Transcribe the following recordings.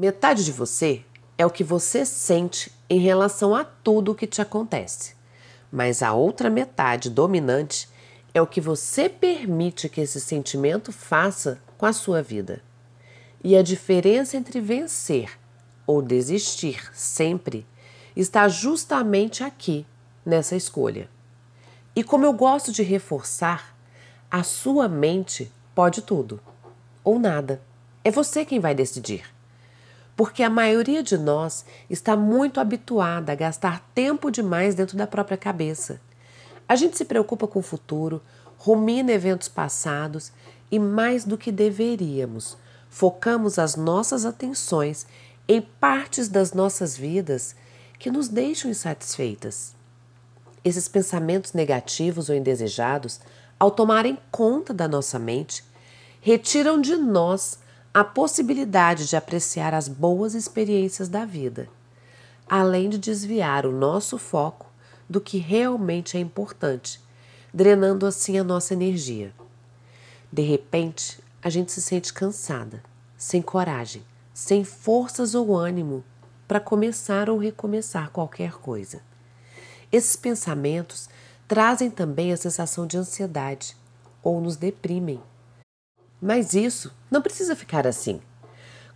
Metade de você é o que você sente em relação a tudo o que te acontece, mas a outra metade dominante é o que você permite que esse sentimento faça com a sua vida. E a diferença entre vencer ou desistir sempre está justamente aqui, nessa escolha. E como eu gosto de reforçar, a sua mente pode tudo ou nada. É você quem vai decidir. Porque a maioria de nós está muito habituada a gastar tempo demais dentro da própria cabeça. A gente se preocupa com o futuro, rumina eventos passados e, mais do que deveríamos, focamos as nossas atenções em partes das nossas vidas que nos deixam insatisfeitas. Esses pensamentos negativos ou indesejados, ao tomarem conta da nossa mente, retiram de nós a possibilidade de apreciar as boas experiências da vida, além de desviar o nosso foco do que realmente é importante, drenando assim a nossa energia. De repente, a gente se sente cansada, sem coragem, sem forças ou ânimo para começar ou recomeçar qualquer coisa. Esses pensamentos trazem também a sensação de ansiedade ou nos deprimem. Mas isso não precisa ficar assim.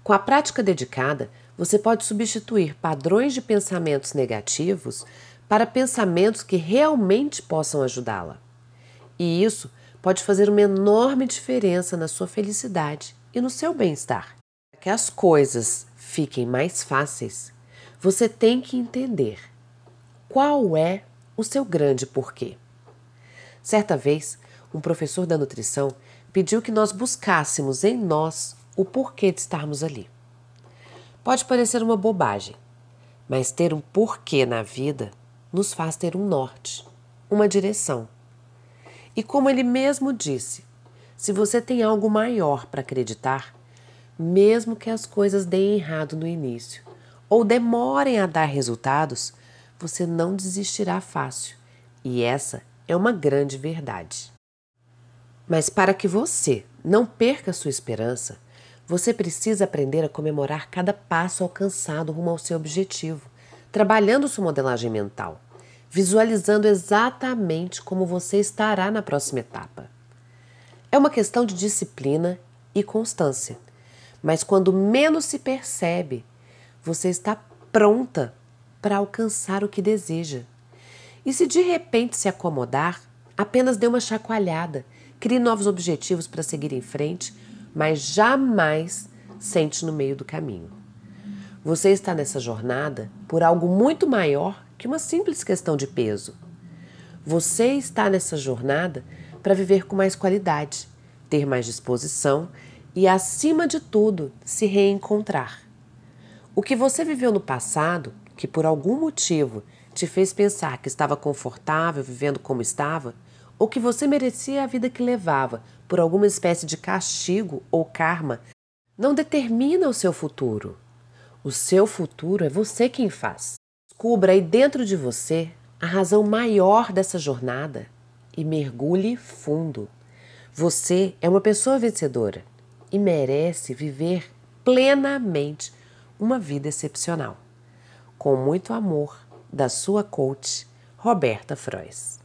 Com a prática dedicada, você pode substituir padrões de pensamentos negativos para pensamentos que realmente possam ajudá-la. E isso pode fazer uma enorme diferença na sua felicidade e no seu bem-estar. Para que as coisas fiquem mais fáceis, você tem que entender qual é o seu grande porquê. Certa vez, um professor da nutrição pediu que nós buscássemos em nós o porquê de estarmos ali. Pode parecer uma bobagem, mas ter um porquê na vida nos faz ter um norte, uma direção. E como ele mesmo disse, se você tem algo maior para acreditar, mesmo que as coisas deem errado no início ou demorem a dar resultados, você não desistirá fácil. E essa é uma grande verdade. Mas para que você não perca sua esperança, você precisa aprender a comemorar cada passo alcançado rumo ao seu objetivo, trabalhando sua modelagem mental, visualizando exatamente como você estará na próxima etapa. É uma questão de disciplina e constância, mas quando menos se percebe, você está pronta para alcançar o que deseja. E se de repente se acomodar, apenas dê uma chacoalhada Crie novos objetivos para seguir em frente, mas jamais sente no meio do caminho. Você está nessa jornada por algo muito maior que uma simples questão de peso. Você está nessa jornada para viver com mais qualidade, ter mais disposição e, acima de tudo, se reencontrar. O que você viveu no passado, que por algum motivo te fez pensar que estava confortável vivendo como estava, ou que você merecia a vida que levava por alguma espécie de castigo ou karma, não determina o seu futuro. O seu futuro é você quem faz. Descubra aí dentro de você a razão maior dessa jornada e mergulhe fundo. Você é uma pessoa vencedora e merece viver plenamente uma vida excepcional. Com muito amor, da sua coach, Roberta Frois.